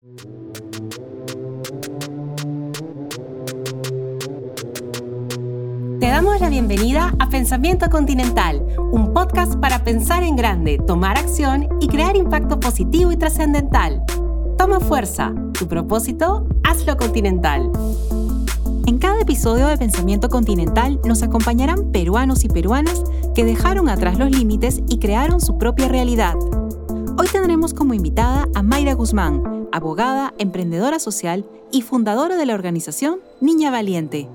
Te damos la bienvenida a Pensamiento Continental, un podcast para pensar en grande, tomar acción y crear impacto positivo y trascendental. Toma fuerza, tu propósito, hazlo continental. En cada episodio de Pensamiento Continental nos acompañarán peruanos y peruanas que dejaron atrás los límites y crearon su propia realidad. Hoy tendremos como invitada a Mayra Guzmán, abogada, emprendedora social y fundadora de la organización Niña Valiente.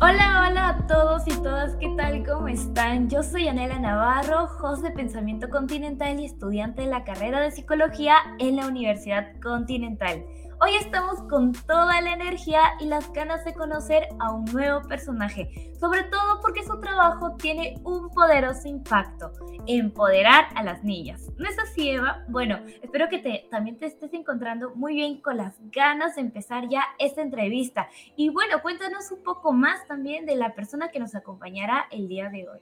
Hola, hola a todos y todas, ¿qué tal? ¿Cómo están? Yo soy Anela Navarro, host de Pensamiento Continental y estudiante de la carrera de Psicología en la Universidad Continental. Hoy estamos con toda la energía y las ganas de conocer a un nuevo personaje, sobre todo porque su trabajo tiene un poderoso impacto, empoderar a las niñas. ¿No es así, Eva? Bueno, espero que también te estés encontrando muy bien con las ganas de empezar ya esta entrevista. Y bueno, cuéntanos un poco más también de la persona que nos acompañará el día de hoy.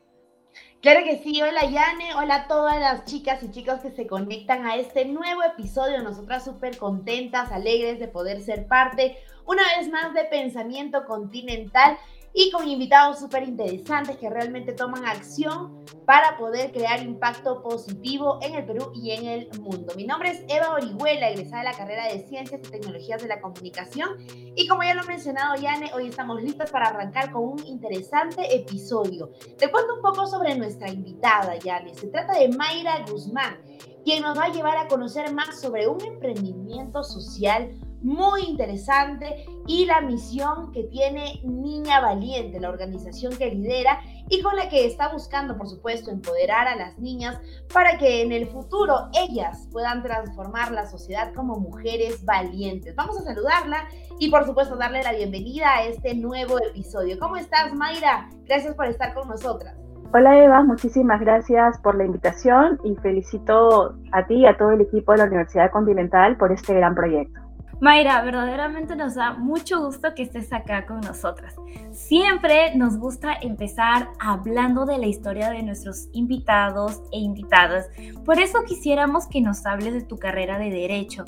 Claro que sí, hola Yane, hola a todas las chicas y chicos que se conectan a este nuevo episodio. Nosotras súper contentas, alegres de poder ser parte una vez más de Pensamiento Continental y con invitados súper interesantes que realmente toman acción para poder crear impacto positivo en el Perú y en el mundo. Mi nombre es Eva Orihuela, egresada de la carrera de Ciencias y Tecnologías de la Comunicación y como ya lo ha mencionado Yane, hoy estamos listos para arrancar con un interesante episodio. Te cuento un poco sobre nuestra invitada, Yane. Se trata de Mayra Guzmán, quien nos va a llevar a conocer más sobre un emprendimiento social muy interesante y la misión que tiene Niña Valiente, la organización que lidera y con la que está buscando, por supuesto, empoderar a las niñas para que en el futuro ellas puedan transformar la sociedad como mujeres valientes. Vamos a saludarla y, por supuesto, darle la bienvenida a este nuevo episodio. ¿Cómo estás, Mayra? Gracias por estar con nosotras. Hola Eva, muchísimas gracias por la invitación y felicito a ti y a todo el equipo de la Universidad Continental por este gran proyecto. Mayra, verdaderamente nos da mucho gusto que estés acá con nosotras. Siempre nos gusta empezar hablando de la historia de nuestros invitados e invitadas. Por eso quisiéramos que nos hables de tu carrera de derecho.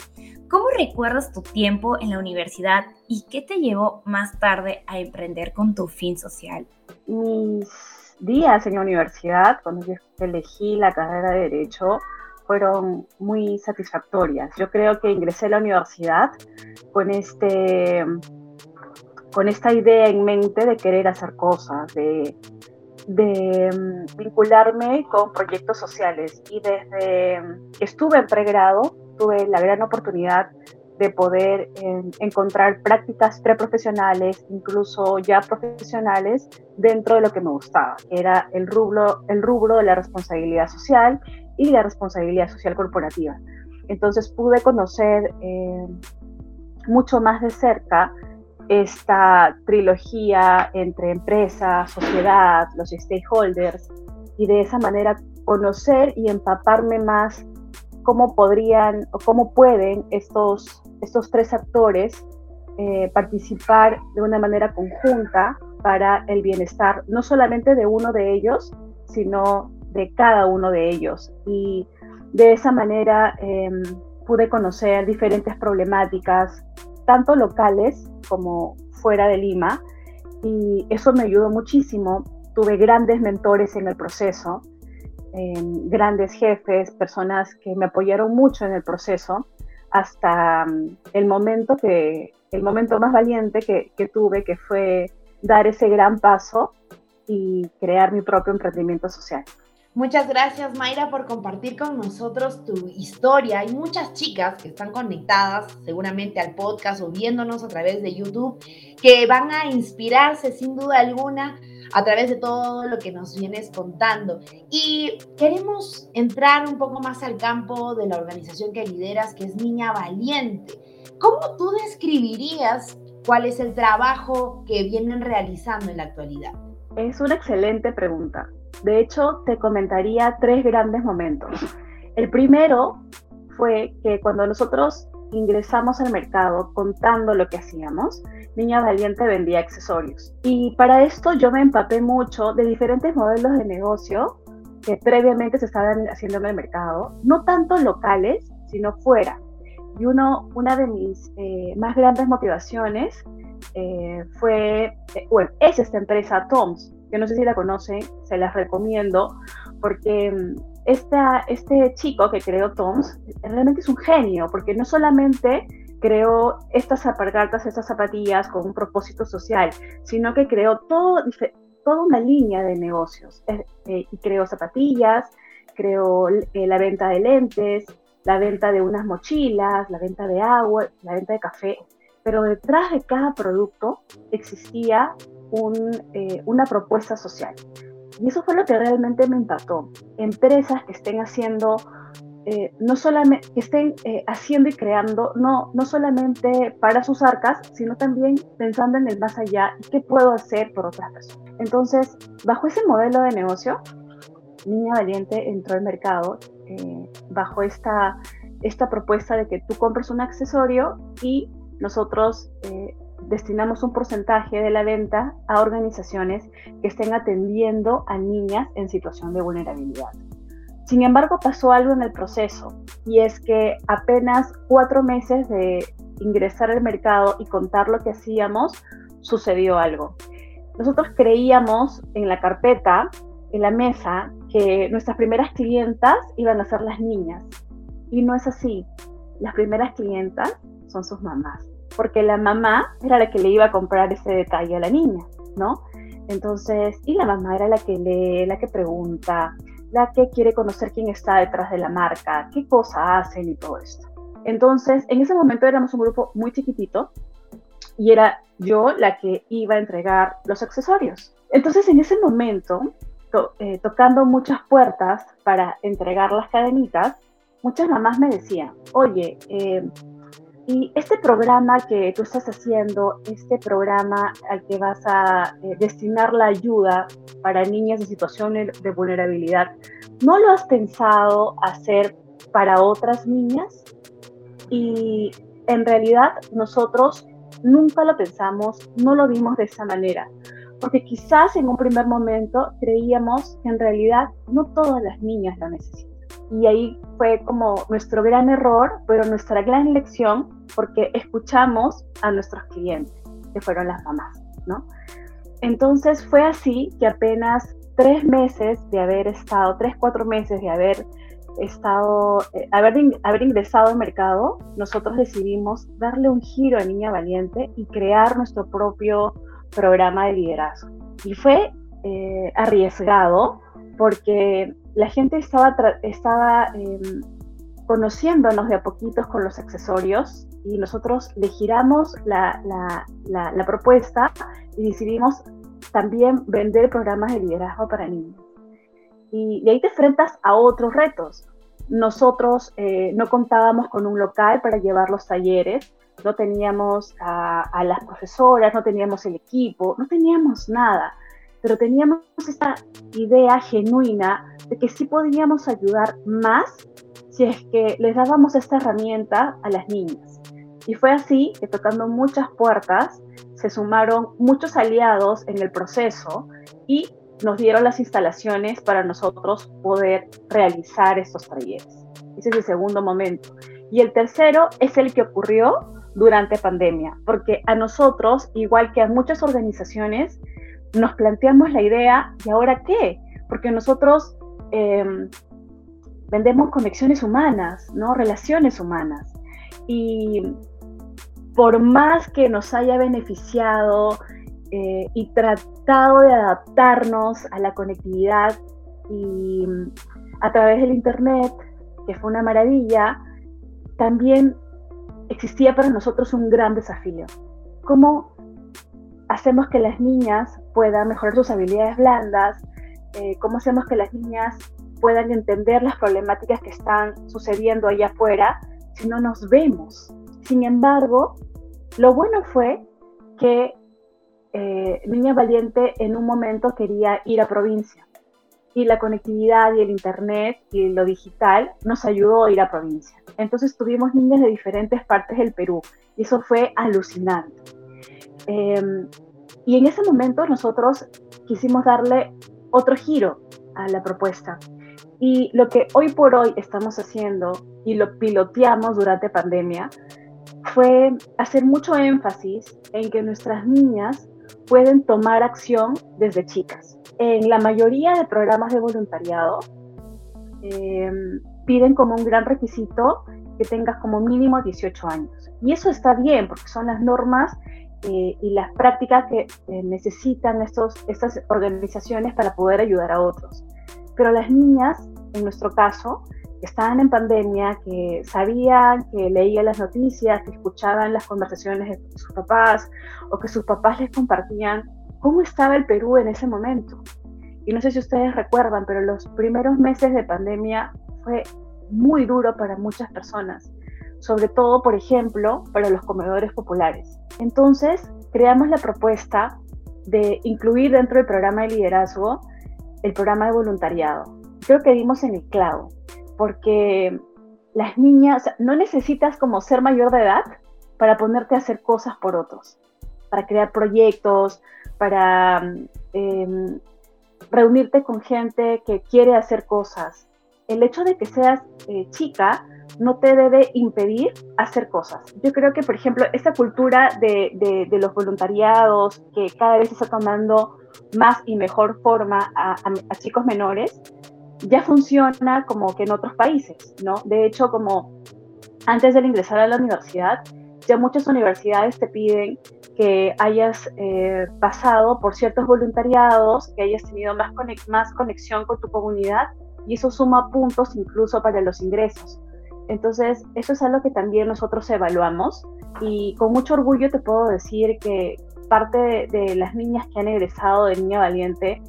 ¿Cómo recuerdas tu tiempo en la universidad y qué te llevó más tarde a emprender con tu fin social? Mis días en la universidad, cuando yo elegí la carrera de derecho, fueron muy satisfactorias. Yo creo que ingresé a la universidad con, este, con esta idea en mente de querer hacer cosas, de, de mm, vincularme con proyectos sociales. Y desde que estuve en pregrado, tuve la gran oportunidad de poder encontrar prácticas preprofesionales, incluso ya profesionales, dentro de lo que me gustaba, que era el rubro, el rubro de la responsabilidad social y la responsabilidad social corporativa. Entonces pude conocer eh, mucho más de cerca esta trilogía entre empresa, sociedad, los stakeholders, y de esa manera conocer y empaparme más cómo podrían o cómo pueden estos, estos tres actores eh, participar de una manera conjunta para el bienestar, no solamente de uno de ellos, sino de cada uno de ellos. Y de esa manera em, pude conocer diferentes problemáticas, tanto locales como fuera de Lima, y eso me ayudó muchísimo. Tuve grandes mentores en el proceso grandes jefes, personas que me apoyaron mucho en el proceso, hasta mm, el momento que, el momento más valiente que, que tuve, que fue dar ese gran paso y crear mi propio emprendimiento social. Muchas gracias Mayra por compartir con nosotros tu historia. Hay muchas chicas que están conectadas seguramente al podcast o viéndonos a través de YouTube que van a inspirarse sin duda alguna a través de todo lo que nos vienes contando. Y queremos entrar un poco más al campo de la organización que lideras, que es Niña Valiente. ¿Cómo tú describirías cuál es el trabajo que vienen realizando en la actualidad? Es una excelente pregunta. De hecho, te comentaría tres grandes momentos. El primero fue que cuando nosotros ingresamos al mercado contando lo que hacíamos, Niña Valiente vendía accesorios. Y para esto yo me empapé mucho de diferentes modelos de negocio que previamente se estaban haciendo en el mercado, no tanto locales, sino fuera. Y uno, una de mis eh, más grandes motivaciones eh, fue, bueno, es esta empresa Toms, que no sé si la conocen, se las recomiendo, porque mm, este chico que creó Toms realmente es un genio, porque no solamente creó estas zapatas, estas zapatillas con un propósito social, sino que creó todo, toda una línea de negocios. Eh, y creó zapatillas, creó eh, la venta de lentes, la venta de unas mochilas, la venta de agua, la venta de café. Pero detrás de cada producto existía eh, una propuesta social. Y eso fue lo que realmente me impactó. Empresas que estén haciendo, eh, no solamente, que estén eh, haciendo y creando, no, no solamente para sus arcas, sino también pensando en el más allá qué puedo hacer por otras personas. Entonces, bajo ese modelo de negocio, Niña Valiente entró al mercado bajo esta, esta propuesta de que tú compres un accesorio y nosotros destinamos un porcentaje de la venta a organizaciones que estén atendiendo a niñas en situación de vulnerabilidad. Sin embargo, pasó algo en el proceso y es que apenas cuatro meses de ingresar al mercado y contar lo que hacíamos, sucedió algo. Nosotros creíamos en la carpeta, en la mesa, que nuestras primeras clientas iban a ser las niñas. Y no es así. Las primeras clientas son sus mamás porque la mamá era la que le iba a comprar ese detalle a la niña, ¿no? Entonces, y la mamá era la que lee, la que pregunta, la que quiere conocer quién está detrás de la marca, qué cosa hacen y todo esto. Entonces, en ese momento éramos un grupo muy chiquitito y era yo la que iba a entregar los accesorios. Entonces, en ese momento, eh, tocando muchas puertas para entregar las cadenitas, muchas mamás me decían, oye, eh, y este programa que tú estás haciendo, este programa al que vas a eh, destinar la ayuda para niñas en situaciones de vulnerabilidad, ¿no lo has pensado hacer para otras niñas? Y en realidad nosotros nunca lo pensamos, no lo vimos de esa manera, porque quizás en un primer momento creíamos que en realidad no todas las niñas lo necesitan. Y ahí fue como nuestro gran error, pero nuestra gran lección, porque escuchamos a nuestros clientes, que fueron las mamás, ¿no? Entonces fue así que apenas tres meses de haber estado, tres, cuatro meses de haber estado, eh, haber, haber ingresado al mercado, nosotros decidimos darle un giro a Niña Valiente y crear nuestro propio programa de liderazgo. Y fue eh, arriesgado porque la gente estaba, estaba em, conociéndonos de a poquitos con los accesorios y nosotros le giramos la, propuesta y decidimos también vender programas de liderazgo para niños. Y, ahí te enfrentas a otros retos. Nosotros eh, no contábamos con un local para llevar los talleres, no teníamos a, las profesoras, no teníamos el equipo, no teníamos nada pero teníamos esta idea genuina de que sí podíamos ayudar más si es que les dábamos esta herramienta a las niñas. Y fue así que tocando muchas puertas, se sumaron muchos aliados en el proceso y nos dieron las instalaciones para nosotros poder realizar estos talleres. Ese es el segundo momento. Y el tercero es el que ocurrió durante pandemia, porque a nosotros, igual que a muchas organizaciones, nos planteamos la idea, ¿y ahora qué? Porque nosotros em, vendemos conexiones humanas, ¿no? Relaciones humanas. Y por más que nos haya beneficiado eh, y tratado de adaptarnos a la conectividad y a través del Internet, que fue una maravilla, también existía para nosotros un gran desafío. ¿Cómo hacemos que las niñas puedan mejorar sus habilidades blandas, eh, cómo hacemos que las niñas puedan entender las problemáticas que están sucediendo allá afuera si no nos vemos. Sin embargo, lo bueno fue que eh, Niña Valiente en un momento quería ir a provincia y la conectividad y el internet y lo digital nos ayudó a ir a provincia. Entonces tuvimos niñas de diferentes partes del Perú y eso fue alucinante. Em, y en ese momento nosotros quisimos darle otro giro a la propuesta Y lo que hoy por hoy estamos haciendo y lo piloteamos durante pandemia fue hacer mucho énfasis en que nuestras niñas pueden tomar acción desde chicas. En la mayoría de programas de voluntariado eh, piden como un gran requisito que tengas como mínimo 18 años. Y eso está bien porque son las normas y las prácticas que eh, necesitan estos, estas organizaciones para poder ayudar a otros. Pero las niñas, en nuestro caso, que estaban en pandemia, que sabían, que leían las noticias, que escuchaban las conversaciones de sus papás o que sus papás les compartían cómo estaba el Perú en ese momento. Y no sé si ustedes recuerdan, pero los primeros meses de pandemia fue muy duro para muchas personas, sobre todo, por ejemplo, para los comedores populares. Entonces, creamos la propuesta de incluir dentro del programa de liderazgo el programa de voluntariado. Creo que dimos en el clavo porque las niñas, no necesitas como ser mayor de edad para ponerte a hacer cosas por otros, para crear proyectos, para em, reunirte con gente que quiere hacer cosas. El hecho de que seas eh, chica no te debe impedir hacer cosas. Yo creo que, por ejemplo, esta cultura de, los voluntariados que cada vez está tomando más y mejor forma a chicos menores, ya funciona como que en otros países, ¿no? De hecho, como antes de ingresar a la universidad, ya muchas universidades te piden que hayas eh, pasado por ciertos voluntariados, que hayas tenido más, más conexión con tu comunidad y eso suma puntos incluso para los ingresos. Entonces, eso es algo que también nosotros evaluamos y con mucho orgullo te puedo decir que parte de, las niñas que han egresado de Niña Valiente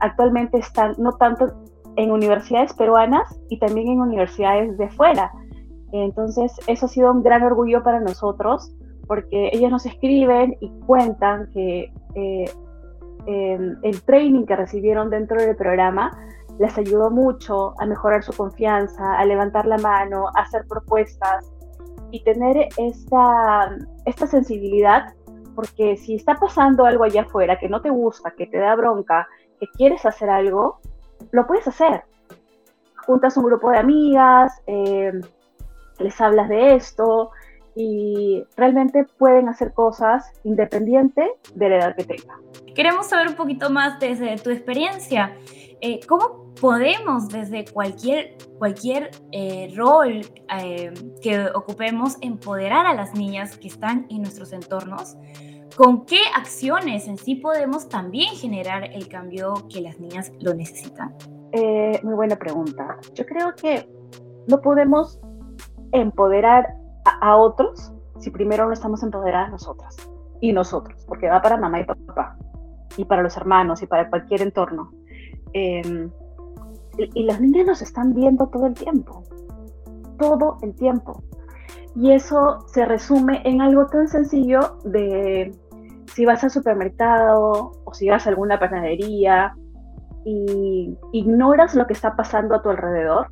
actualmente están no tanto en universidades peruanas y también en universidades de fuera. Entonces, eso ha sido un gran orgullo para nosotros porque ellas nos escriben y cuentan que eh, em, el training que recibieron dentro del programa les ayudó mucho a mejorar su confianza, a levantar la mano, a hacer propuestas y tener esta, esta sensibilidad porque si está pasando algo allá afuera que no te gusta, que te da bronca, que quieres hacer algo, lo puedes hacer. Juntas un grupo de amigas, eh, les hablas de esto y realmente pueden hacer cosas independiente de la edad que tengan. Queremos saber un poquito más desde tu experiencia. Eh, ¿Cómo podemos desde cualquier, cualquier eh, rol que ocupemos empoderar a las niñas que están en nuestros entornos ¿Con qué acciones en sí podemos también generar el cambio que las niñas lo necesitan? Eh, muy buena pregunta. Yo creo que no podemos empoderar a, otros si primero no estamos empoderadas nosotras y nosotros, porque va para mamá y papá, y para los hermanos, y para cualquier entorno. Em, y, y las niñas nos están viendo todo el tiempo, todo el tiempo. Y eso se resume en algo tan sencillo de si vas al supermercado o si vas a alguna panadería y ignoras lo que está pasando a tu alrededor,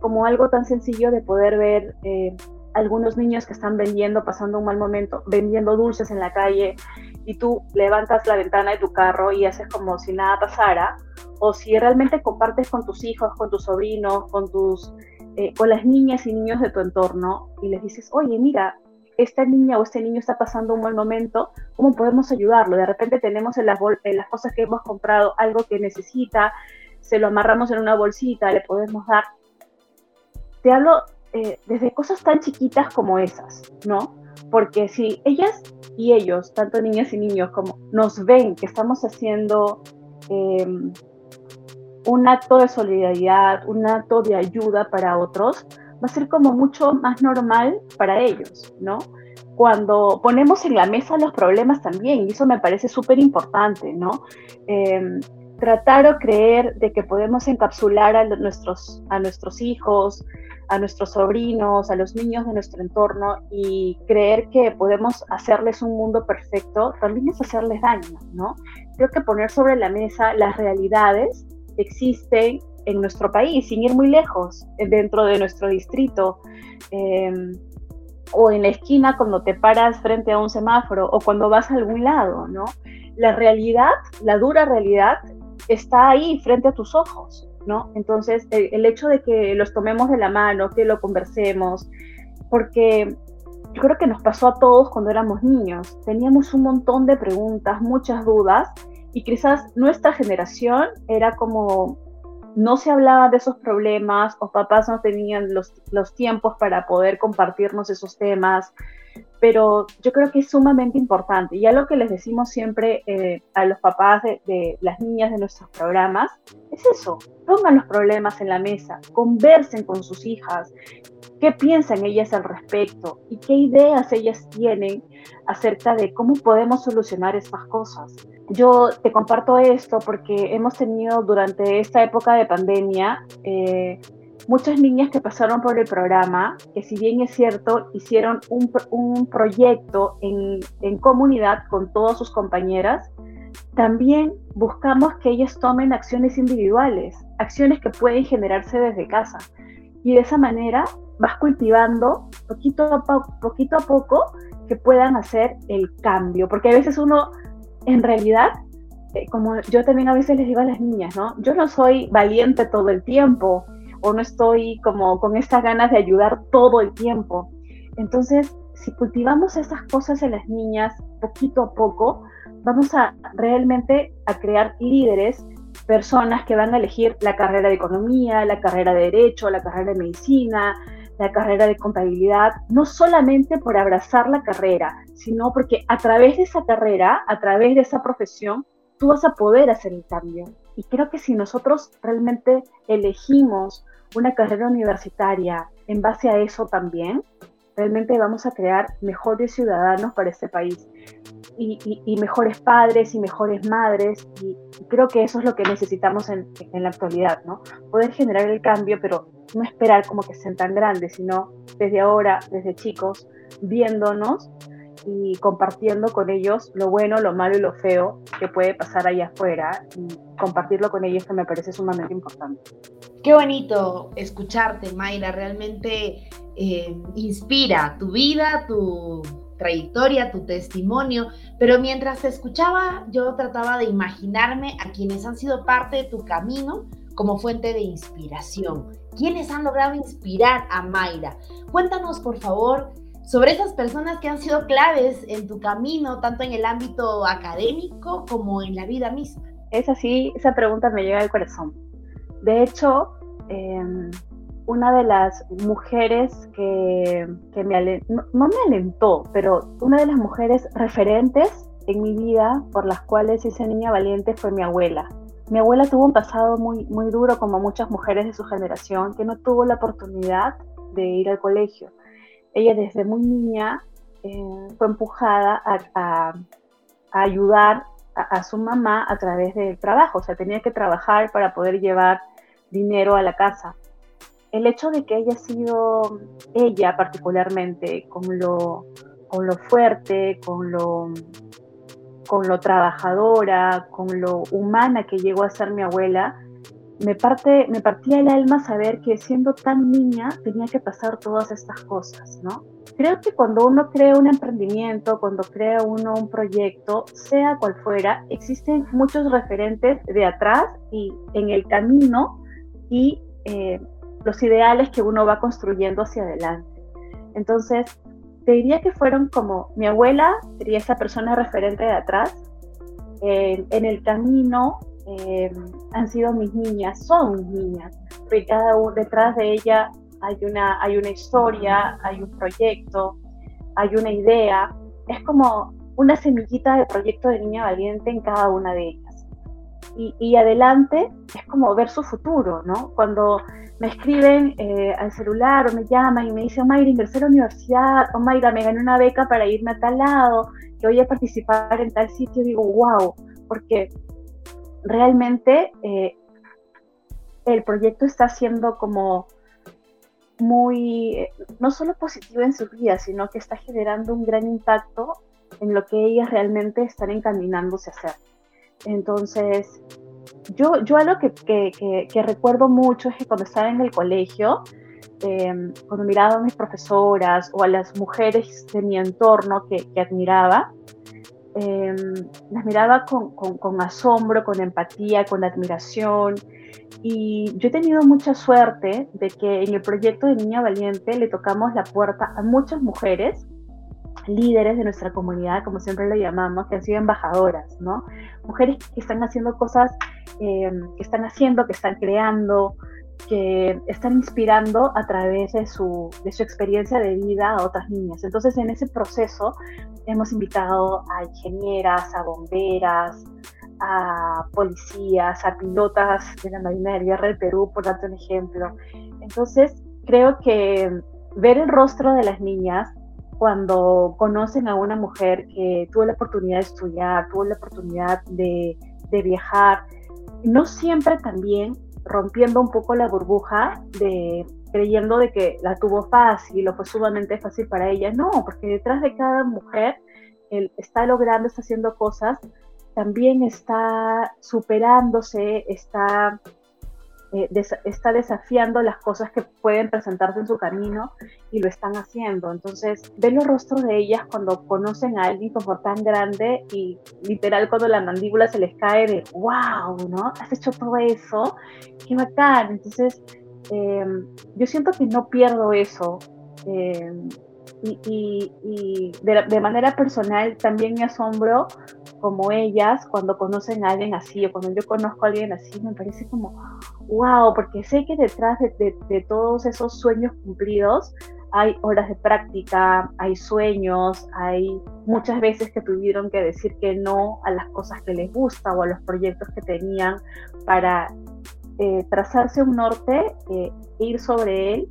como algo tan sencillo de poder ver eh, algunos niños que están vendiendo, pasando un mal momento, vendiendo dulces en la calle y tú levantas la ventana de tu carro y haces como si nada pasara, o si realmente compartes con tus hijos, con tus sobrinos, con tus eh, con las niñas y niños de tu entorno y les dices, oye, mira, esta niña o este niño está pasando un mal momento, ¿cómo podemos ayudarlo? De repente tenemos en las, en las cosas que hemos comprado algo que necesita, se lo amarramos en una bolsita, le podemos dar. Te hablo eh, desde cosas tan chiquitas como esas, ¿no? Porque si ellas y ellos, tanto niñas y niños, como nos ven que estamos haciendo em, un acto de solidaridad, un acto de ayuda para otros, va a ser como mucho más normal para ellos, ¿no? Cuando ponemos en la mesa los problemas también, y eso me parece súper importante, ¿no? Em, tratar o creer de que podemos encapsular a nuestros, a nuestros hijos, a nuestros sobrinos, a los niños de nuestro entorno y creer que podemos hacerles un mundo perfecto, también es hacerles daño, ¿no? Creo que poner sobre la mesa las realidades existen en nuestro país, sin ir muy lejos, eh, dentro de nuestro distrito, em, o en la esquina cuando te paras frente a un semáforo, o cuando vas a algún lado, ¿no? La realidad, la dura realidad, está ahí frente a tus ojos. ¿no? Entonces, el, hecho de que los tomemos de la mano, que lo conversemos, porque yo creo que nos pasó a todos cuando éramos niños. Teníamos un montón de preguntas, muchas dudas, y quizás nuestra generación era como no se hablaba de esos problemas o papás no tenían los, los tiempos para poder compartirnos esos temas, pero yo creo que es sumamente importante. Y algo que les decimos siempre eh, a los papás de, de, las niñas de nuestros programas es eso, pongan los problemas en la mesa, conversen con sus hijas, qué piensan ellas al respecto y qué ideas ellas tienen acerca de cómo podemos solucionar estas cosas. Yo te comparto esto porque hemos tenido durante esta época de pandemia eh, muchas niñas que pasaron por el programa, que si bien es cierto, hicieron un, un proyecto en, en comunidad con todas sus compañeras, también buscamos que ellas tomen acciones individuales, acciones que pueden generarse desde casa. Y de esa manera vas cultivando poquito a, poquito a poco que puedan hacer el cambio, porque a veces uno, en realidad, eh, como yo también a veces les digo a las niñas, ¿no? Yo no soy valiente todo el tiempo, o no estoy como con estas ganas de ayudar todo el tiempo. Entonces, si cultivamos esas cosas en las niñas poquito a poco, vamos a realmente a crear líderes personas que van a elegir la carrera de economía, la carrera de derecho, la carrera de medicina, la carrera de contabilidad, no solamente por abrazar la carrera, sino porque a través de esa carrera, a través de esa profesión, tú vas a poder hacer el cambio. Y creo que si nosotros realmente elegimos una carrera universitaria en base a eso también, realmente vamos a crear mejores ciudadanos para este país y, mejores padres y mejores madres y, creo que eso es lo que necesitamos en, en, la actualidad, ¿no? Poder generar el cambio, pero no esperar como que sean tan grandes, sino desde ahora, desde chicos, viéndonos y compartiendo con ellos lo bueno, lo malo y lo feo que puede pasar allá afuera y compartirlo con ellos que me parece sumamente importante. Qué bonito escucharte, Mayra, realmente eh, inspira tu vida, tu trayectoria, tu testimonio, pero mientras te escuchaba yo trataba de imaginarme a quienes han sido parte de tu camino como fuente de inspiración. ¿Quiénes han logrado inspirar a Mayra? Cuéntanos, por favor, sobre esas personas que han sido claves en tu camino, tanto en el ámbito académico como en la vida misma. Es así, esa pregunta me llega al corazón. De hecho, em, una de las mujeres que, me no, no, me alentó, pero una de las mujeres referentes en mi vida por las cuales hice niña valiente fue mi abuela. Mi abuela tuvo un pasado muy, muy duro como muchas mujeres de su generación que no tuvo la oportunidad de ir al colegio. Ella desde muy niña eh, fue empujada a, ayudar a, a, su mamá a través del trabajo, o sea, tenía que trabajar para poder llevar dinero a la casa. El hecho de que haya sido ella particularmente con lo, con lo fuerte, con lo, con lo trabajadora, con lo humana que llegó a ser mi abuela, me, parte, me partía el alma saber que siendo tan niña tenía que pasar todas estas cosas, ¿no? Creo que cuando uno crea un emprendimiento, cuando crea uno un proyecto, sea cual fuera, existen muchos referentes de atrás y en el camino y eh, los ideales que uno va construyendo hacia adelante. Entonces, te diría que fueron como mi abuela, sería esa persona referente de atrás, en el camino eh, han sido mis niñas, son mis niñas, porque cada uno detrás de ella hay una, hay una historia, hay un proyecto, hay una idea, es como una semillita de proyecto de niña valiente en cada una de ellas. Y, adelante es como ver su futuro, ¿no? Cuando me escriben eh, al celular o me llaman y me dicen, Mayra, ingresé a la universidad, o Mayra, me gané una beca para irme a tal lado, que voy a participar en tal sitio, digo, wow, porque realmente eh, el proyecto está siendo como muy, no solo positivo en su vida, sino que está generando un gran impacto en lo que ellas realmente están encaminándose a hacer. Entonces, yo, yo algo que, que, recuerdo mucho es que cuando estaba en el colegio, em, cuando miraba a mis profesoras o a las mujeres de mi entorno que, admiraba, Em, las miraba con, asombro, con empatía, con admiración. Y yo he tenido mucha suerte de que en el proyecto de Niña Valiente le tocamos la puerta a muchas mujeres líderes de nuestra comunidad, como siempre le llamamos, que han sido embajadoras, ¿no? Mujeres que están haciendo cosas, eh, que están haciendo, que están creando, que están inspirando a través de su, de su experiencia de vida a otras niñas. Entonces, en ese proceso hemos invitado a ingenieras, a bomberas, a policías, a pilotas de la Marina de Guerra del Perú, por darte un ejemplo. Entonces, creo que ver el rostro de las niñas cuando conocen a una mujer que tuvo la oportunidad de estudiar, tuvo la oportunidad de, de viajar, no siempre también rompiendo un poco la burbuja de creyendo de que la tuvo fácil o fue sumamente fácil para ella. No, porque detrás de cada mujer él está logrando, está haciendo cosas, también está superándose, está eh, está desafiando las cosas que pueden presentarse en su camino y lo están haciendo. Entonces, ven los rostros de ellas cuando conocen a alguien como tan grande y literal cuando la mandíbula se les cae de, wow, ¿no? Has hecho todo eso, qué bacán. Entonces, em, yo siento que no pierdo eso. Em, y, de, manera personal también me asombro como ellas cuando conocen a alguien así o cuando yo conozco a alguien así, me parece como, wow, porque sé que detrás de, todos esos sueños cumplidos hay horas de práctica, hay sueños, hay muchas veces que tuvieron que decir que no a las cosas que les gusta o a los proyectos que tenían para eh, trazarse un norte, e ir sobre él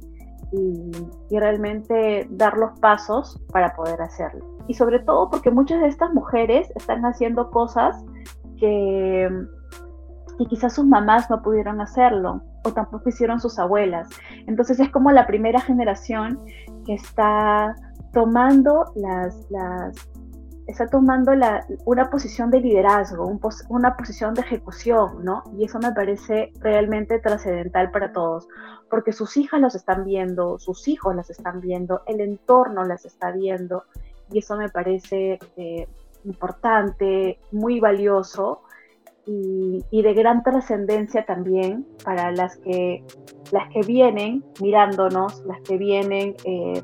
y, realmente dar los pasos para poder hacerlo. Y sobre todo porque muchas de estas mujeres están haciendo cosas que, que quizás sus mamás no pudieron hacerlo o tampoco hicieron sus abuelas. Entonces es como la primera generación que está tomando las, las, está tomando la, una posición de liderazgo, una posición de ejecución, ¿no? Y eso me parece realmente trascendental para todos, porque sus hijas los están viendo, sus hijos las están viendo, el entorno las está viendo, y eso me parece eh, importante, muy valioso y, de gran trascendencia también para las que, las que vienen mirándonos, las que vienen... Eh,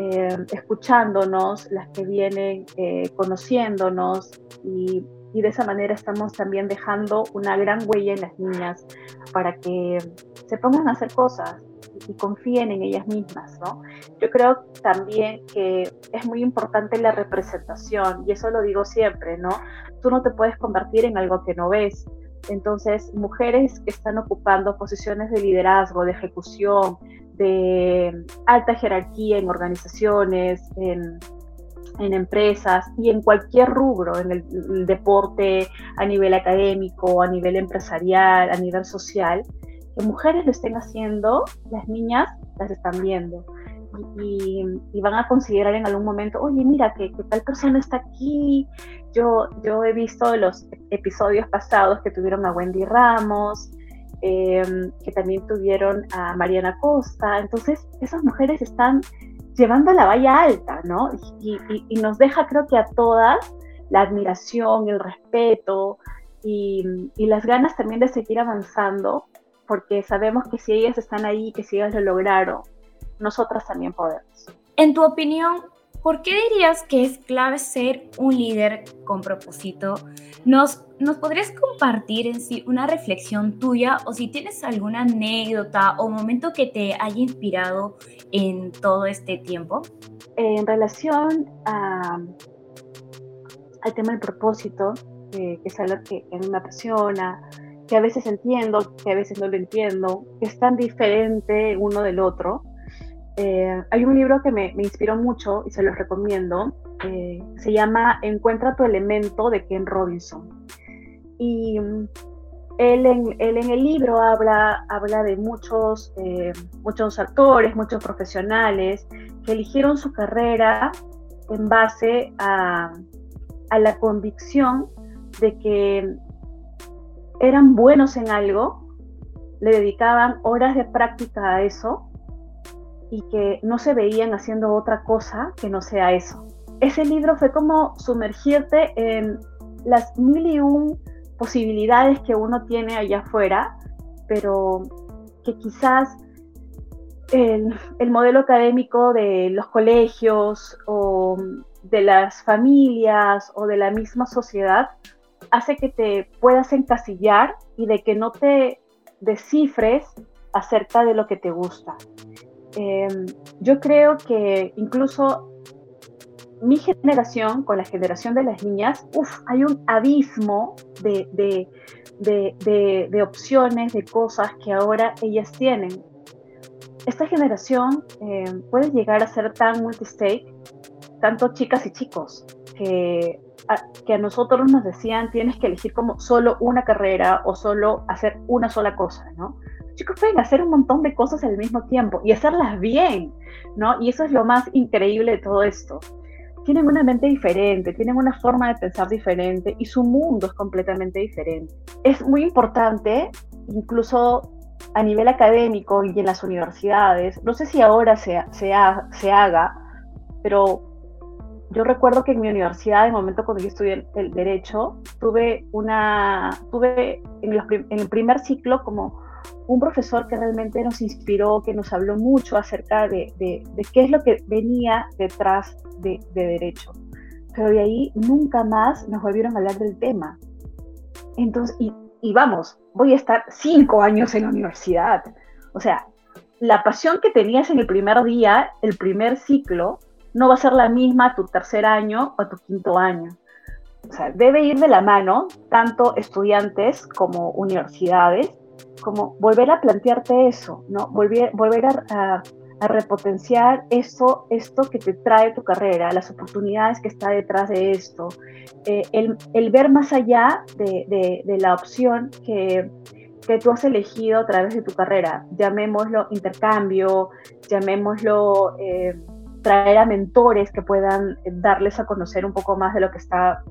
eh, escuchándonos, las que vienen eh, conociéndonos y, y, de esa manera estamos también dejando una gran huella en las niñas para que se pongan a hacer cosas y, confíen en ellas mismas, ¿no? Yo creo también que es muy importante la representación y eso lo digo siempre, ¿no? Tú no te puedes convertir en algo que no ves. Entonces, mujeres que están ocupando posiciones de liderazgo, de ejecución, de alta jerarquía en organizaciones, en, empresas y en cualquier rubro, en el, deporte, a nivel académico, a nivel empresarial, a nivel social, que mujeres lo estén haciendo, las niñas las están viendo. Y, van a considerar en algún momento, oye, mira, que, tal persona está aquí. Yo, yo he visto los episodios pasados que tuvieron a Wendy Ramos, Em, que también tuvieron a Mariana Costa. Entonces, esas mujeres están llevando la valla alta, ¿no? Y, nos deja, creo que a todas, la admiración, el respeto y, las ganas también de seguir avanzando, porque sabemos que si ellas están ahí, que si ellas lo lograron, nosotras también podemos. En tu opinión, ¿por qué dirías que es clave ser un líder con propósito? ¿Nos, ¿Nos podrías compartir en sí una reflexión tuya o si tienes alguna anécdota o momento que te haya inspirado en todo este tiempo? En relación a, al tema del propósito, que es algo que, que a mí me apasiona, que a veces entiendo, que a veces no lo entiendo, que es tan diferente uno del otro, eh, hay un libro que me, inspiró mucho y se los recomiendo. Eh, se llama Encuentra tu elemento de Ken Robinson. Y mm, él en, él en el libro habla, habla de muchos, eh, muchos actores, muchos profesionales que eligieron su carrera en base a, a la convicción de que eran buenos en algo, le dedicaban horas de práctica a eso y que no se veían haciendo otra cosa que no sea eso. Ese libro fue como sumergirte en las mil y un posibilidades que uno tiene allá afuera pero que quizás el, el, modelo académico de los colegios o de las familias o de la misma sociedad hace que te puedas encasillar y de que no te descifres acerca de lo que te gusta. Em, yo creo que incluso mi generación con la generación de las niñas, hay un abismo de, de, de, de, opciones, de cosas que ahora ellas tienen. Esta generación em, puede llegar a ser tan multistake, tanto chicas y chicos, que que a nosotros nos decían tienes que elegir como solo una carrera o solo hacer una sola cosa, ¿no? Chicos pueden hacer un montón de cosas al mismo tiempo y hacerlas bien, ¿no? Y eso es lo más increíble de todo esto. Tienen una mente diferente, tienen una forma de pensar diferente y su mundo es completamente diferente. Es muy importante, incluso a nivel académico y en las universidades, no sé si ahora se, se, se haga, pero yo recuerdo que en mi universidad, en el momento cuando yo estudié el, derecho, tuve una, tuve en, el primer ciclo como un profesor que realmente nos inspiró, que nos habló mucho acerca de, de, qué es lo que venía detrás de, de, derecho. Pero de ahí nunca más nos volvieron a hablar del tema. Entonces, y, y vamos, voy a estar cinco años en la universidad. O sea, la pasión que tenías en el primer día, el primer ciclo, no va a ser la misma tu tercer año o tu quinto año. O sea, debe ir de la mano, tanto estudiantes como universidades, como volver a plantearte eso, ¿no? Volver, volver a, repotenciar esto, esto que te trae tu carrera, las oportunidades que está detrás de esto, eh, el, ver más allá de, la opción que, que, tú has elegido a través de tu carrera, llamémoslo intercambio, llamémoslo... Eh, traer a mentores que puedan darles a conocer un poco más de lo que está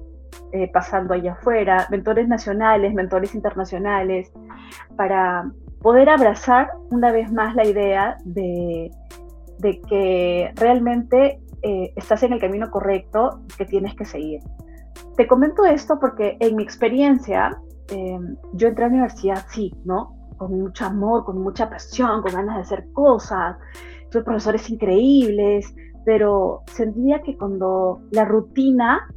eh, pasando allá afuera, mentores nacionales, mentores internacionales, para poder abrazar una vez más la idea de, de que realmente eh, estás en el camino correcto que tienes que seguir. Te comento esto porque en mi experiencia, em, yo entré a la universidad, sí, ¿no? Con mucho amor, con mucha pasión, con ganas de hacer cosas, tuve profesores increíbles, pero sentía que cuando la rutina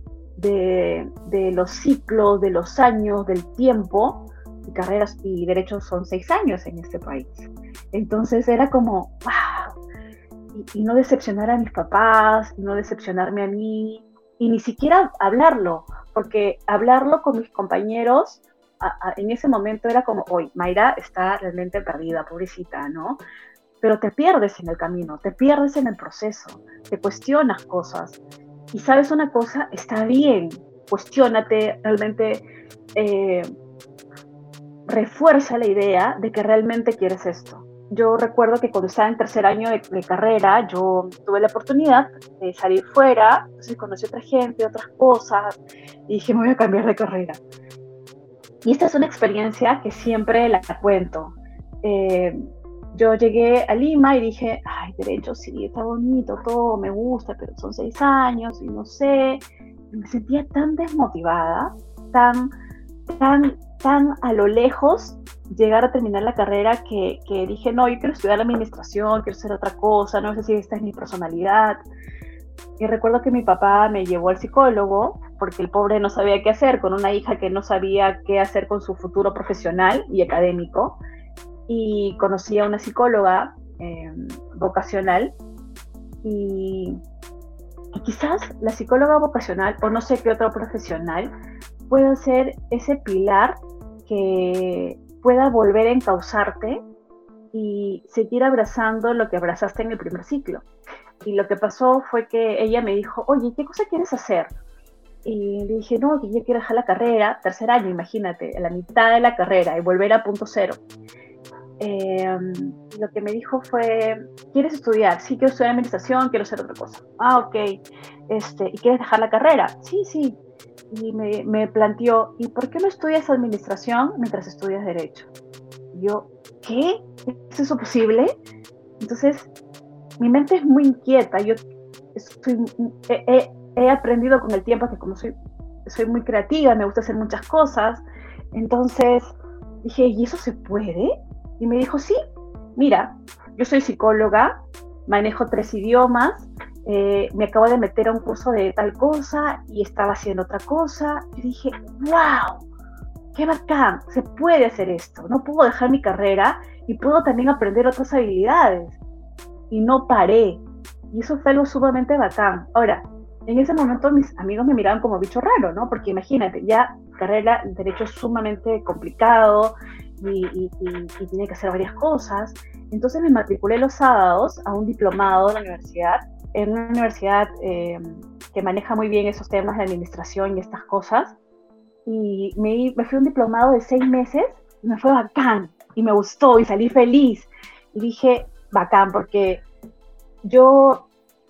de, los ciclos, de los años, del tiempo, y carreras y derechos son seis años en este país. Entonces era como, wow, y, no decepcionar a mis papás, y no decepcionarme a mí, y ni siquiera hablarlo, porque hablarlo con mis compañeros en ese momento era como, hoy, Mayra está realmente perdida, pobrecita, ¿no? pero te pierdes en el camino, te pierdes en el proceso, te cuestionas cosas. Y sabes una cosa, está bien, cuestionate, realmente eh, refuerza la idea de que realmente quieres esto. Yo recuerdo que cuando estaba en tercer año de, carrera, yo tuve la oportunidad de salir fuera, entonces conocí a otra gente, otras cosas, y dije, me voy a cambiar de carrera. Y esta es una experiencia que siempre la cuento. Eh, yo llegué a Lima y dije, ay, derecho, sí, está bonito, todo me gusta, pero son seis años y no sé. me sentía tan desmotivada, tan, tan, tan a lo lejos llegar a terminar la carrera que, que dije, no, yo quiero estudiar administración, quiero hacer otra cosa, no sé si esta es mi personalidad. Y recuerdo que mi papá me llevó al psicólogo porque el pobre no sabía qué hacer con una hija que no sabía qué hacer con su futuro profesional y académico y conocí a una psicóloga em, vocacional y, quizás la psicóloga vocacional o no sé qué otro profesional pueda ser ese pilar que pueda volver a encauzarte y seguir abrazando lo que abrazaste en el primer ciclo. Y lo que pasó fue que ella me dijo, oye, ¿qué cosa quieres hacer? Y le dije, no, que yo quiero dejar la carrera, tercer año, imagínate, a la mitad de la carrera y volver a punto cero. Em, lo que me dijo fue, ¿quieres estudiar? Sí, quiero estudiar administración, quiero hacer otra cosa. Ah, ok. Este, ¿Y quieres dejar la carrera? Sí, sí. Y me, me planteó, ¿y por qué no estudias administración mientras estudias derecho? yo, ¿qué? ¿Es eso posible? Entonces, mi mente es muy inquieta. Yo he, he, aprendido con el tiempo que como soy, soy muy creativa, me gusta hacer muchas cosas. Entonces, dije, ¿y eso se puede? Y me dijo, sí, mira, yo soy psicóloga, manejo tres idiomas, eh, me acabo de meter a un curso de tal cosa y estaba haciendo otra cosa. Y dije, wow, qué bacán, se puede hacer esto, no puedo dejar mi carrera y puedo también aprender otras habilidades. Y no paré. Y eso fue algo sumamente bacán. Ahora, en ese momento mis amigos me miraban como bicho raro, ¿no? Porque imagínate, ya carrera, derecho es sumamente complicado y, tiene que hacer varias cosas. Entonces me matriculé los sábados a un diplomado de la universidad, en una universidad eh, que maneja muy bien esos temas de administración y estas cosas. Y me, me fui a un diplomado de seis meses y me fue bacán y me gustó y salí feliz. Y dije, bacán, porque yo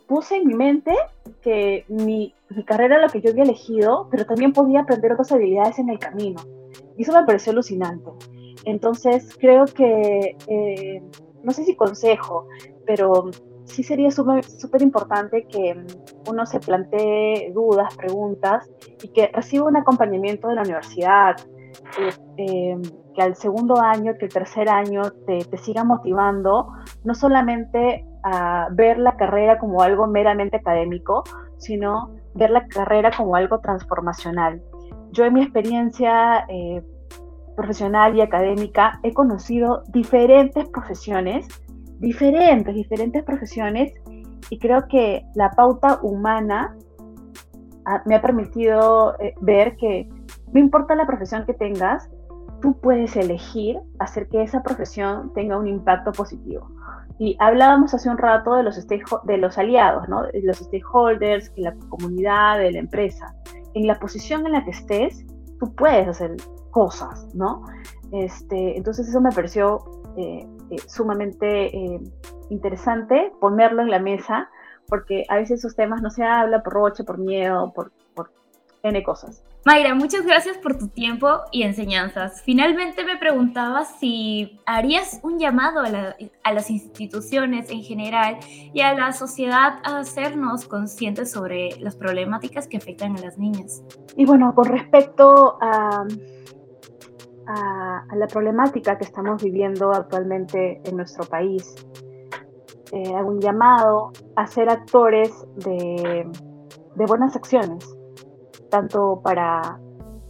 puse en mi mente que mi, mi, carrera era lo que yo había elegido, pero también podía aprender otras habilidades en el camino. Y eso me pareció alucinante. Entonces, creo que, eh, no sé si consejo, pero sí sería súper importante que uno se plantee dudas, preguntas y que reciba un acompañamiento de la universidad, eh, eh, que al segundo año, que el tercer año te, te siga motivando, no solamente a ver la carrera como algo meramente académico, sino ver la carrera como algo transformacional. Yo en mi experiencia eh, profesional y académica he conocido diferentes profesiones, diferentes, diferentes profesiones, y creo que la pauta humana me ha permitido eh, ver que no importa la profesión que tengas, tú puedes elegir hacer que esa profesión tenga un impacto positivo. Y hablábamos hace un rato de los, de los aliados, ¿no? de los stakeholders, de la comunidad, de la empresa. En la posición en la que estés, tú puedes hacer cosas, ¿no? Este, entonces eso me pareció eh, eh, sumamente eh, interesante ponerlo en la mesa, porque a veces esos temas no se habla por roche, por miedo, por, por N cosas. Mayra, muchas gracias por tu tiempo y enseñanzas. Finalmente me preguntaba si harías un llamado a, las instituciones en general y a la sociedad a hacernos conscientes sobre las problemáticas que afectan a las niñas. Y bueno, con respecto a, a la problemática que estamos viviendo actualmente en nuestro país, eh, hago un llamado a ser actores de, buenas acciones tanto para,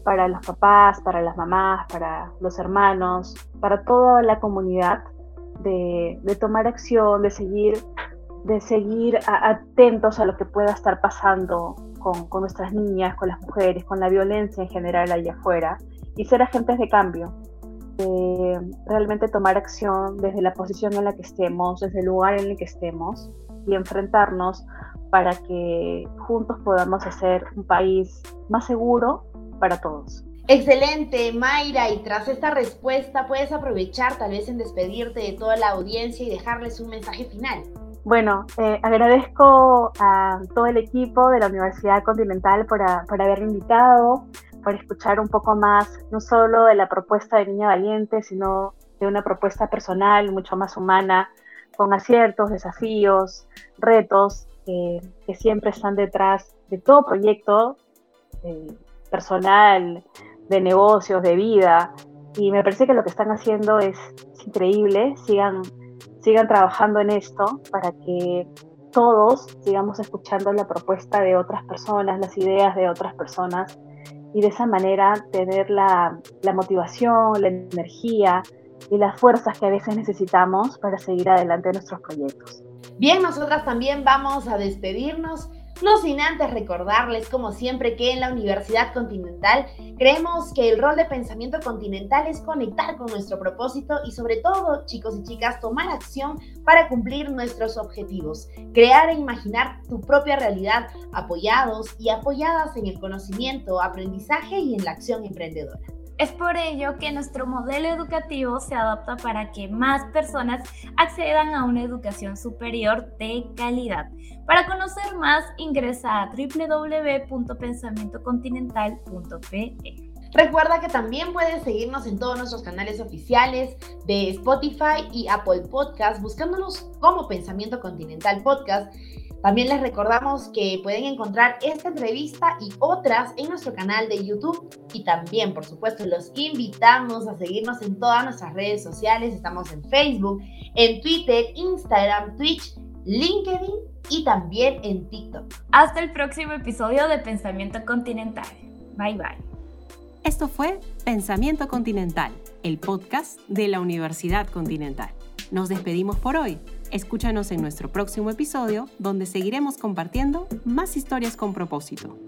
para los papás, para las mamás, para los hermanos, para toda la comunidad, de, tomar acción, de seguir, de seguir atentos a lo que pueda estar pasando con, nuestras niñas, con las mujeres, con la violencia en general allá afuera, y ser agentes de cambio. De realmente tomar acción desde la posición en la que estemos, desde el lugar en el que estemos y enfrentarnos para que juntos podamos hacer un país más seguro para todos. Excelente, Mayra, y tras esta respuesta puedes aprovechar tal vez en despedirte de toda la audiencia y dejarles un mensaje final. Bueno, eh, agradezco a todo el equipo de la Universidad Continental por, por haberme invitado, por escuchar un poco más, no solo de la propuesta de Niña Valiente, sino de una propuesta personal, mucho más humana, con aciertos, desafíos, retos, que, siempre están detrás de todo proyecto eh, personal, de negocios, de vida. Y me parece que lo que están haciendo es, increíble. Sigan, sigan trabajando en esto para que todos sigamos escuchando la propuesta de otras personas, las ideas de otras personas y de esa manera tener la, la, motivación, la energía y las fuerzas que a veces necesitamos para seguir adelante nuestros proyectos. Bien, nosotras también vamos a despedirnos. No sin antes recordarles, como siempre, que en la Universidad Continental creemos que el rol de pensamiento continental es conectar con nuestro propósito y sobre todo, chicos y chicas, tomar acción para cumplir nuestros objetivos, crear e imaginar tu propia realidad apoyados y apoyadas en el conocimiento, aprendizaje y en la acción emprendedora. Es por ello que nuestro modelo educativo se adapta para que más personas accedan a una educación superior de calidad. Para conocer más, ingresa a www.pensamientocontinental.pe. Recuerda que también puedes seguirnos en todos nuestros canales oficiales de Spotify y Apple Podcast, buscándonos como Pensamiento Continental Podcast También les recordamos que pueden encontrar esta entrevista y otras en nuestro canal de YouTube y también, por supuesto, los invitamos a seguirnos en todas nuestras redes sociales. Estamos en Facebook, en Twitter, Instagram, Twitch, LinkedIn y también en TikTok. Hasta el próximo episodio de Pensamiento Continental. Bye bye. Esto fue Pensamiento Continental, el podcast de la Universidad Continental. Nos despedimos por hoy. Escúchanos en nuestro próximo episodio donde seguiremos compartiendo más historias con propósito.